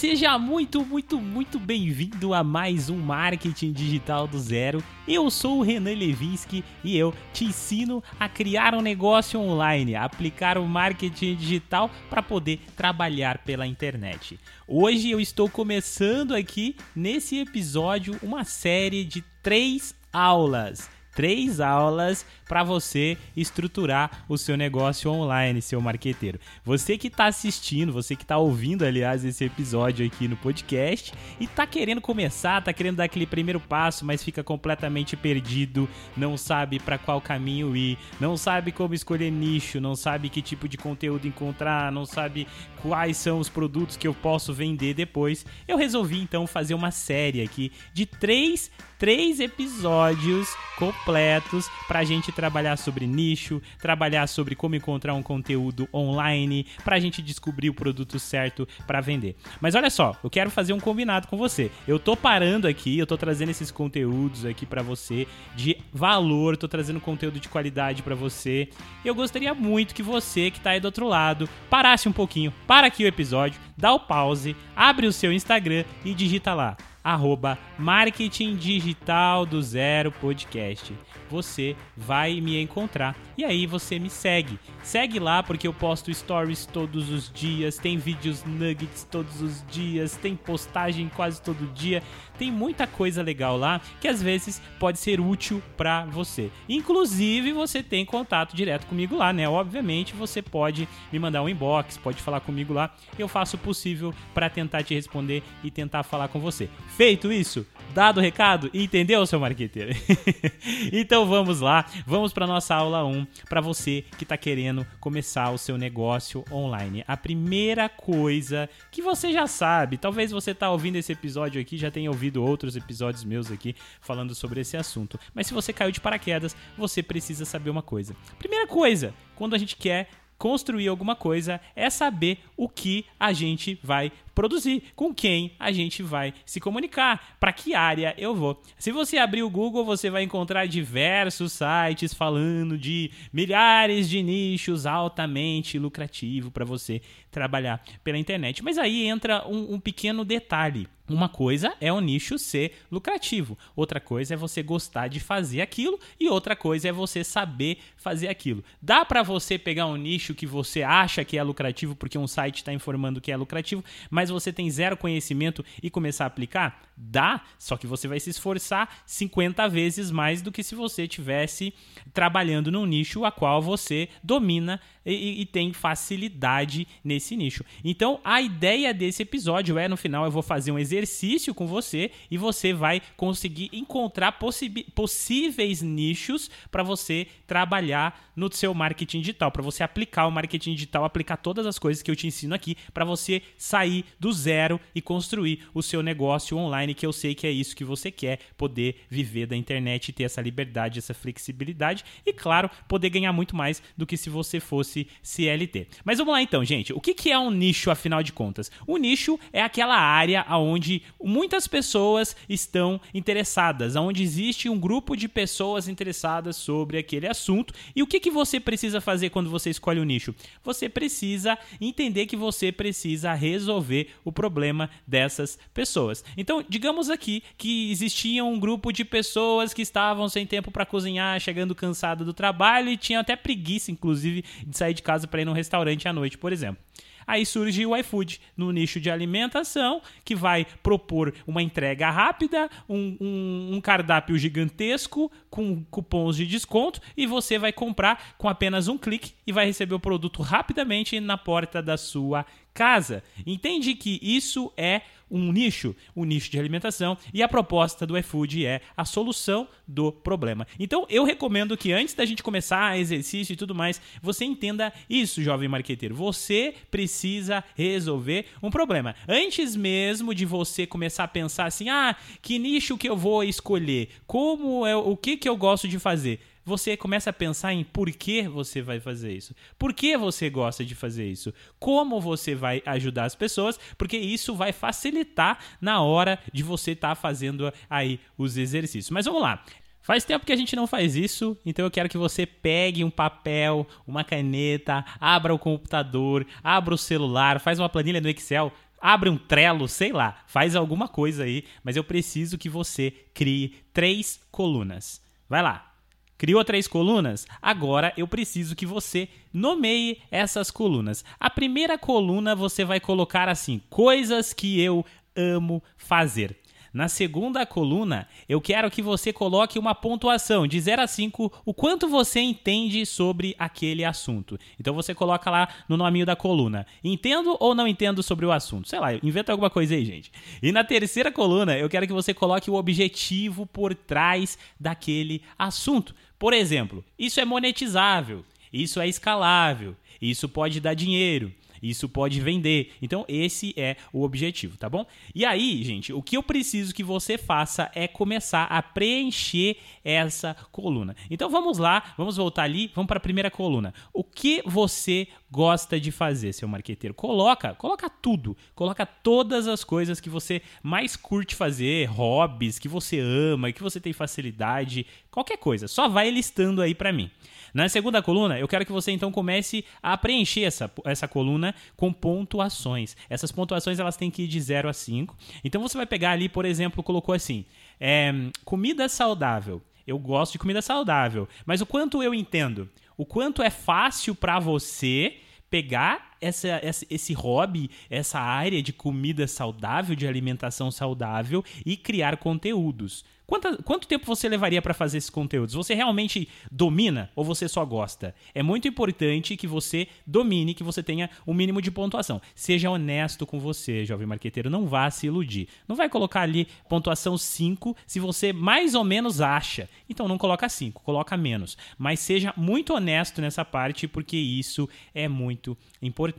seja muito, muito, muito bem-vindo a mais um Marketing Digital do Zero. Eu sou o Renan Levinsky e eu te ensino a criar um negócio online, a aplicar o marketing digital para poder trabalhar pela internet. Hoje eu estou começando aqui nesse episódio uma série de três aulas três aulas para você estruturar o seu negócio online, seu marqueteiro. Você que está assistindo, você que está ouvindo, aliás, esse episódio aqui no podcast e está querendo começar, está querendo dar aquele primeiro passo, mas fica completamente perdido, não sabe para qual caminho ir, não sabe como escolher nicho, não sabe que tipo de conteúdo encontrar, não sabe quais são os produtos que eu posso vender depois. Eu resolvi então fazer uma série aqui de três três episódios completos para a gente trabalhar sobre nicho, trabalhar sobre como encontrar um conteúdo online, para a gente descobrir o produto certo para vender. Mas olha só, eu quero fazer um combinado com você. Eu tô parando aqui, eu tô trazendo esses conteúdos aqui para você de valor, tô trazendo conteúdo de qualidade para você. Eu gostaria muito que você que tá aí do outro lado parasse um pouquinho, para aqui o episódio, dá o pause, abre o seu Instagram e digita lá arroba Marketing Digital do Zero Podcast. Você vai me encontrar e aí você me segue. Segue lá porque eu posto stories todos os dias, tem vídeos nuggets todos os dias, tem postagem quase todo dia. Tem muita coisa legal lá que às vezes pode ser útil para você. Inclusive, você tem contato direto comigo lá, né? Obviamente, você pode me mandar um inbox, pode falar comigo lá. Eu faço o possível para tentar te responder e tentar falar com você. Feito isso, dado o recado, entendeu, seu marqueteiro? então vamos lá, vamos para nossa aula 1, para você que está querendo começar o seu negócio online. A primeira coisa que você já sabe, talvez você tá ouvindo esse episódio aqui, já tenha ouvido outros episódios meus aqui falando sobre esse assunto. Mas se você caiu de paraquedas, você precisa saber uma coisa. Primeira coisa, quando a gente quer construir alguma coisa é saber o que a gente vai produzir, com quem a gente vai se comunicar, para que área eu vou. Se você abrir o Google, você vai encontrar diversos sites falando de milhares de nichos altamente lucrativo para você trabalhar pela internet. Mas aí entra um, um pequeno detalhe. Uma coisa é o nicho ser lucrativo, outra coisa é você gostar de fazer aquilo e outra coisa é você saber fazer aquilo. Dá para você pegar um nicho que você acha que é lucrativo porque um site está informando que é lucrativo, mas você tem zero conhecimento e começar a aplicar? Dá, só que você vai se esforçar 50 vezes mais do que se você tivesse trabalhando num nicho a qual você domina e, e, tem facilidade nesse nicho. Então, a ideia desse episódio é, no final, eu vou fazer um exercício com você e você vai conseguir encontrar possíveis nichos para você trabalhar no seu marketing digital, para você aplicar o marketing digital, aplicar todas as coisas que eu te ensino aqui, para você sair do zero e construir o seu negócio online, que eu sei que é isso que você quer, poder viver da internet ter essa liberdade, essa flexibilidade e, claro, poder ganhar muito mais do que se você fosse CLT. Mas vamos lá então, gente. O que, que é um nicho, afinal de contas? O nicho é aquela área onde muitas pessoas estão interessadas, onde existe um grupo de pessoas interessadas sobre aquele assunto. E o que, que você precisa fazer quando você escolhe o um nicho? Você precisa entender que você precisa resolver o problema dessas pessoas. Então, digamos aqui que existia um grupo de pessoas que estavam sem tempo para cozinhar, chegando cansado do trabalho e tinham até preguiça, inclusive, de sair de casa para ir num restaurante à noite, por exemplo. Aí surge o iFood no nicho de alimentação, que vai propor uma entrega rápida, um, um, um, cardápio gigantesco com cupons de desconto e você vai comprar com apenas um clique e vai receber o produto rapidamente na porta da sua casa. Entende que isso é um nicho, um nicho de alimentação, e a proposta do iFood é a solução do problema. Então eu recomendo que antes da gente começar exercício e tudo mais, você entenda isso, jovem marqueteiro. Você precisa resolver um problema. Antes mesmo de você começar a pensar assim: "Ah, que nicho que eu vou escolher? Como é o que que eu gosto de fazer?" Você começa a pensar em por que você vai fazer isso. Por que você gosta de fazer isso? Como você vai ajudar as pessoas? Porque isso vai facilitar na hora de você estar tá fazendo aí os exercícios. Mas vamos lá. Faz tempo que a gente não faz isso, então eu quero que você pegue um papel, uma caneta, abra o computador, abra o celular, faz uma planilha no Excel, abre um Trello, sei lá, faz alguma coisa aí, mas eu preciso que você crie três colunas. Vai lá. Criou três colunas? Agora eu preciso que você nomeie essas colunas. A primeira coluna você vai colocar assim: coisas que eu amo fazer. Na segunda coluna, eu quero que você coloque uma pontuação de 0 a 5, o quanto você entende sobre aquele assunto. Então você coloca lá no nominho da coluna: entendo ou não entendo sobre o assunto. Sei lá, inventa alguma coisa aí, gente. E na terceira coluna, eu quero que você coloque o objetivo por trás daquele assunto. Por exemplo, isso é monetizável, isso é escalável, isso pode dar dinheiro, isso pode vender. Então, esse é o objetivo, tá bom? E aí, gente, o que eu preciso que você faça é começar a preencher essa coluna. Então, vamos lá, vamos voltar ali, vamos para a primeira coluna. O que você gosta de fazer, seu marqueteiro? Coloca, coloca tudo. Coloca todas as coisas que você mais curte fazer, hobbies que você ama, que você tem facilidade, qualquer coisa. Só vai listando aí para mim. Na segunda coluna, eu quero que você então comece a preencher essa, essa coluna com pontuações. Essas pontuações elas têm que ir de 0 a 5. Então você vai pegar ali, por exemplo, colocou assim: é, comida saudável. Eu gosto de comida saudável, mas o quanto eu entendo? O quanto é fácil para você pegar essa, essa, esse hobby, essa área de comida saudável, de alimentação saudável e criar conteúdos. Quanto, quanto tempo você levaria para fazer esses conteúdos? Você realmente domina ou você só gosta? É muito importante que você domine, que você tenha o um mínimo de pontuação. Seja honesto com você, jovem marqueteiro. Não vá se iludir. Não vai colocar ali pontuação 5 se você mais ou menos acha. Então não coloca 5, coloca menos. Mas seja muito honesto nessa parte, porque isso é muito importante.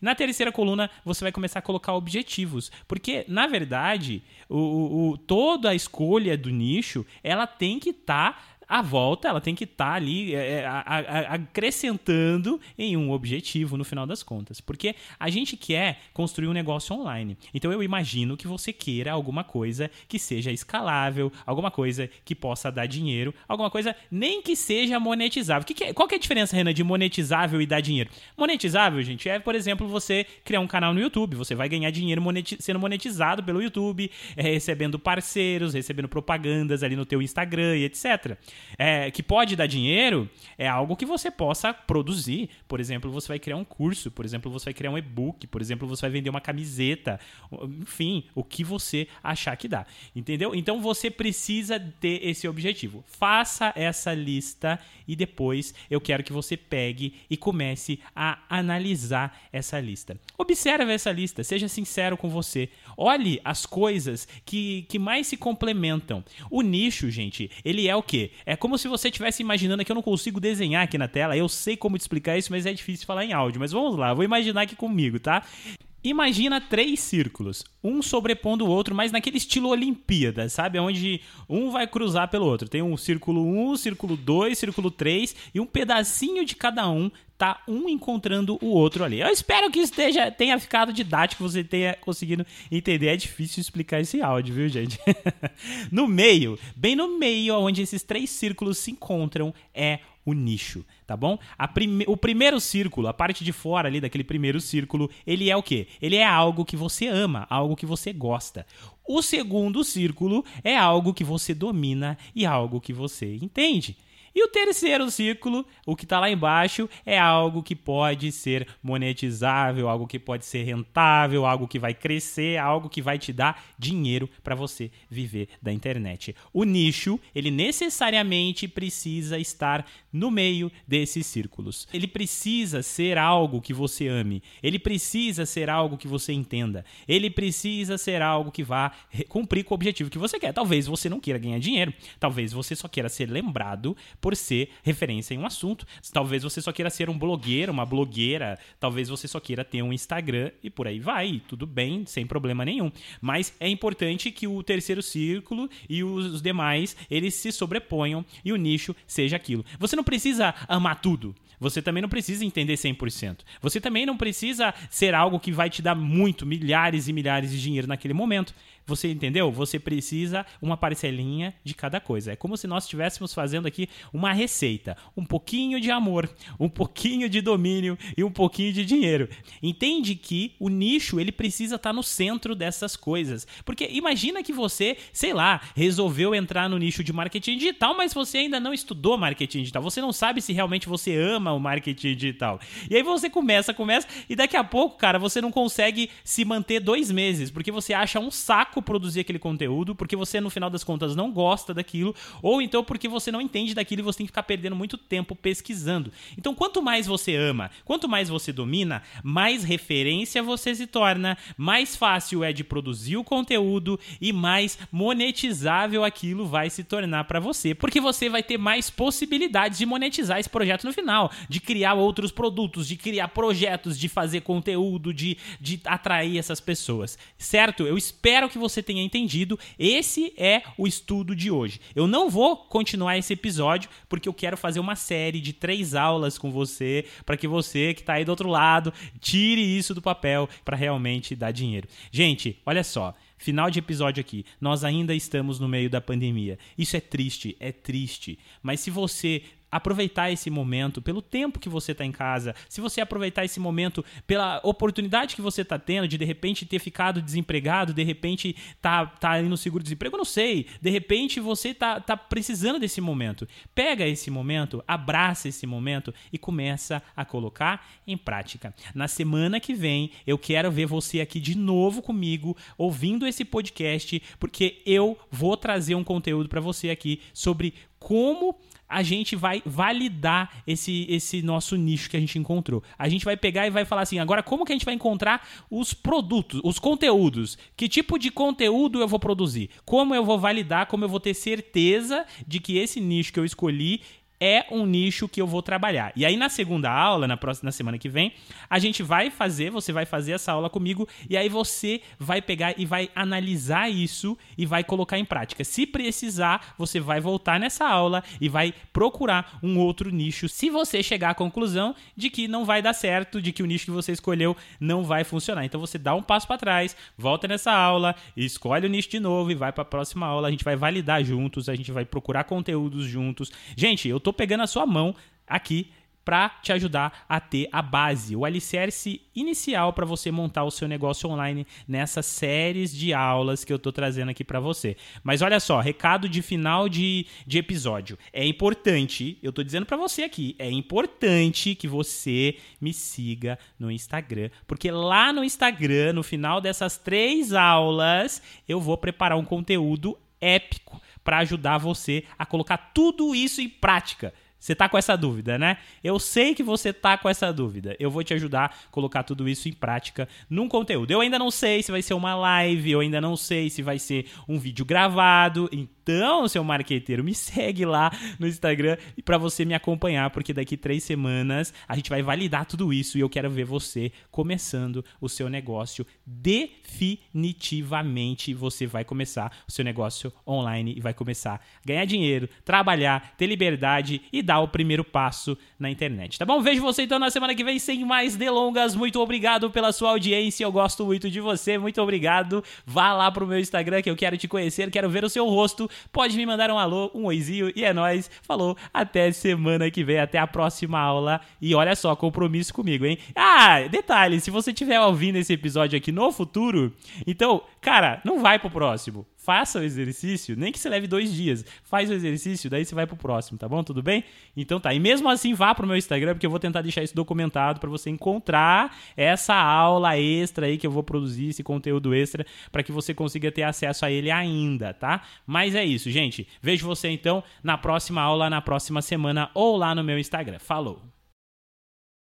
Na terceira coluna, você vai começar a colocar objetivos. Porque, na verdade, o, o toda a escolha do nicho, ela tem que estar tá a volta ela tem que estar tá ali é, é a, a, acrescentando em um objetivo no final das contas. Porque a gente quer construir um negócio online. Então eu imagino que você queira alguma coisa que seja escalável, alguma coisa que possa dar dinheiro, alguma coisa nem que seja monetizável. Que que é, qual que é a diferença, Renan, de monetizável e dar dinheiro? Monetizável, gente, é, por exemplo, você criar um canal no YouTube. Você vai ganhar dinheiro sendo monetizado pelo YouTube, é, recebendo parceiros, recebendo propagandas ali no teu Instagram e etc é, que pode dar dinheiro é algo que você possa produzir. Por exemplo, você vai criar um curso, por exemplo, você vai criar um e-book, por exemplo, você vai vender uma camiseta, enfim, o que você achar que dá. Entendeu? Então você precisa ter esse objetivo. Faça essa lista e depois eu quero que você pegue e comece a analisar essa lista. Observe essa lista, seja sincero com você. Olhe as coisas que, que mais se complementam. O nicho, gente, ele é o quê? Como se você estivesse imaginando que eu não consigo desenhar aqui na tela. Eu sei como te explicar isso, mas é difícil falar em áudio. Mas vamos lá, vou imaginar aqui comigo, tá? Imagina três círculos, um sobrepondo o outro, mas naquele estilo Olimpíada, sabe? Onde um vai cruzar pelo outro. Tem um círculo 1, um, círculo 2, círculo 3 e um pedacinho de cada um tá um encontrando o outro ali. Eu espero que esteja tenha ficado didático, você tenha conseguido entender. É difícil explicar esse áudio, viu, gente? no meio, bem no meio, onde esses três círculos se encontram, é o nicho, tá bom? Prime o primeiro círculo, a parte de fora ali daquele primeiro círculo, ele é o quê? Ele é algo que você ama, algo que você gosta. O segundo círculo é algo que você domina e algo que você entende. E o terceiro ciclo, o que está lá embaixo, é algo que pode ser monetizável, algo que pode ser rentável, algo que vai crescer, algo que vai te dar dinheiro para você viver da internet. O nicho, ele necessariamente precisa estar no meio desses círculos. Ele precisa ser algo que você ame, ele precisa ser algo que você entenda, ele precisa ser algo que vá cumprir com o objetivo que você quer. Talvez você não queira ganhar dinheiro, talvez você só queira ser lembrado por ser referência em um assunto. Talvez você só queira ser um blogueiro, uma blogueira, talvez você só queira ter um Instagram e por aí vai, tudo bem, sem problema nenhum. Mas é importante que o terceiro círculo e os demais, eles se sobreponham e o nicho seja aquilo. Você não precisa amar tudo. Você também não precisa entender 100%. Você também não precisa ser algo que vai te dar muito, milhares e milhares de dinheiro naquele momento. Você entendeu? Você precisa uma parcelinha de cada coisa. É como se nós estivéssemos fazendo aqui uma receita, um pouquinho de amor, um pouquinho de domínio e um pouquinho de dinheiro. Entende que o nicho ele precisa estar tá no centro dessas coisas. Porque imagina que você, sei lá, resolveu entrar no nicho de marketing digital, mas você ainda não estudou marketing digital. Você não sabe se realmente você ama o marketing digital. E aí você começa, começa, e daqui a pouco, cara, você não consegue se manter dois meses, porque você acha um saco produzir aquele conteúdo, porque você, no final das contas, não gosta daquilo, ou então porque você não entende daquilo e você tem que ficar perdendo muito tempo pesquisando. Então, quanto mais você ama, quanto mais você domina, mais referência você se torna, mais fácil é de produzir o conteúdo e mais monetizável aquilo vai se tornar para você, porque você vai ter mais possibilidades de monetizar esse projeto no final, de criar outros produtos, de criar projetos, de fazer conteúdo, de, de atrair essas pessoas. Certo? Eu espero que você tenha entendido. Esse é o estudo de hoje. Eu não vou continuar esse episódio porque eu quero fazer uma série de três aulas com você para que você que está aí do outro lado tire isso do papel para realmente dar dinheiro. Gente, olha só. Final de episódio aqui. Nós ainda estamos no meio da pandemia. Isso é triste, é triste. Mas se você aproveitar esse momento, pelo tempo que você está em casa, se você aproveitar esse momento pela oportunidade que você está tendo de de repente ter ficado desempregado, de repente tá, tá aí no seguro-desemprego, não sei, de repente você tá, tá precisando desse momento. Pega esse momento, abraça esse momento e começa a colocar em prática. Na semana que vem, eu quero ver você aqui de novo comigo, ouvindo esse podcast, porque eu vou trazer um conteúdo para você aqui sobre como a gente vai validar esse, esse nosso nicho que a gente encontrou. A gente vai pegar e vai falar assim: agora, como que a gente vai encontrar os produtos, os conteúdos? Que tipo de conteúdo eu vou produzir? Como eu vou validar? Como eu vou ter certeza de que esse nicho que eu escolhi é um nicho que eu vou trabalhar. E aí na segunda aula, na próxima na semana que vem, a gente vai fazer, você vai fazer essa aula comigo e aí você vai pegar e vai analisar isso e vai colocar em prática. Se precisar, você vai voltar nessa aula e vai procurar um outro nicho. Se você chegar à conclusão de que não vai dar certo, de que o nicho que você escolheu não vai funcionar, então você dá um passo para trás, volta nessa aula, escolhe o nicho de novo e vai para a próxima aula. A gente vai validar juntos, a gente vai procurar conteúdos juntos. Gente, eu tô tô pegando a sua mão aqui para te ajudar a ter a base, o alicerce inicial para você montar o seu negócio online nessas séries de aulas que eu tô trazendo aqui para você. Mas olha só, recado de final de, de episódio. É importante, eu tô dizendo para você aqui, é importante que você me siga no Instagram, porque lá no Instagram, no final dessas três aulas, eu vou preparar um conteúdo épico para ajudar você a colocar tudo isso em prática. Você tá com essa dúvida, né? Eu sei que você tá com essa dúvida. Eu vou te ajudar a colocar tudo isso em prática num conteúdo. Eu ainda não sei se vai ser uma live, eu ainda não sei se vai ser um vídeo gravado. Então, seu marqueteiro, me segue lá no Instagram e para você me acompanhar, porque daqui três semanas a gente vai validar tudo isso e eu quero ver você começando o seu negócio definitivamente. Você vai começar o seu negócio online e vai começar a ganhar dinheiro, trabalhar, ter liberdade e o primeiro passo na internet. Tá bom? Vejo você então na semana que vem sem mais delongas. Muito obrigado pela sua audiência. Eu gosto muito de você. Muito obrigado. Vá lá pro meu Instagram que eu quero te conhecer, quero ver o seu rosto. Pode me mandar um alô, um oizinho e é nós. Falou. Até semana que vem, até a próxima aula. E olha só, compromisso comigo, hein? Ah, detalhe, se você estiver ouvindo esse episódio aqui no futuro, então, cara, não vai pro próximo faça o exercício, nem que você leve dois dias. Faz o exercício, daí você vai pro próximo, tá bom? Tudo bem? Então tá. E mesmo assim, vá pro meu Instagram, porque eu vou tentar deixar isso documentado para você encontrar essa aula extra aí que eu vou produzir, esse conteúdo extra, para que você consiga ter acesso a ele ainda, tá? Mas é isso, gente. Vejo você então na próxima aula, na próxima semana ou lá no meu Instagram. Falou!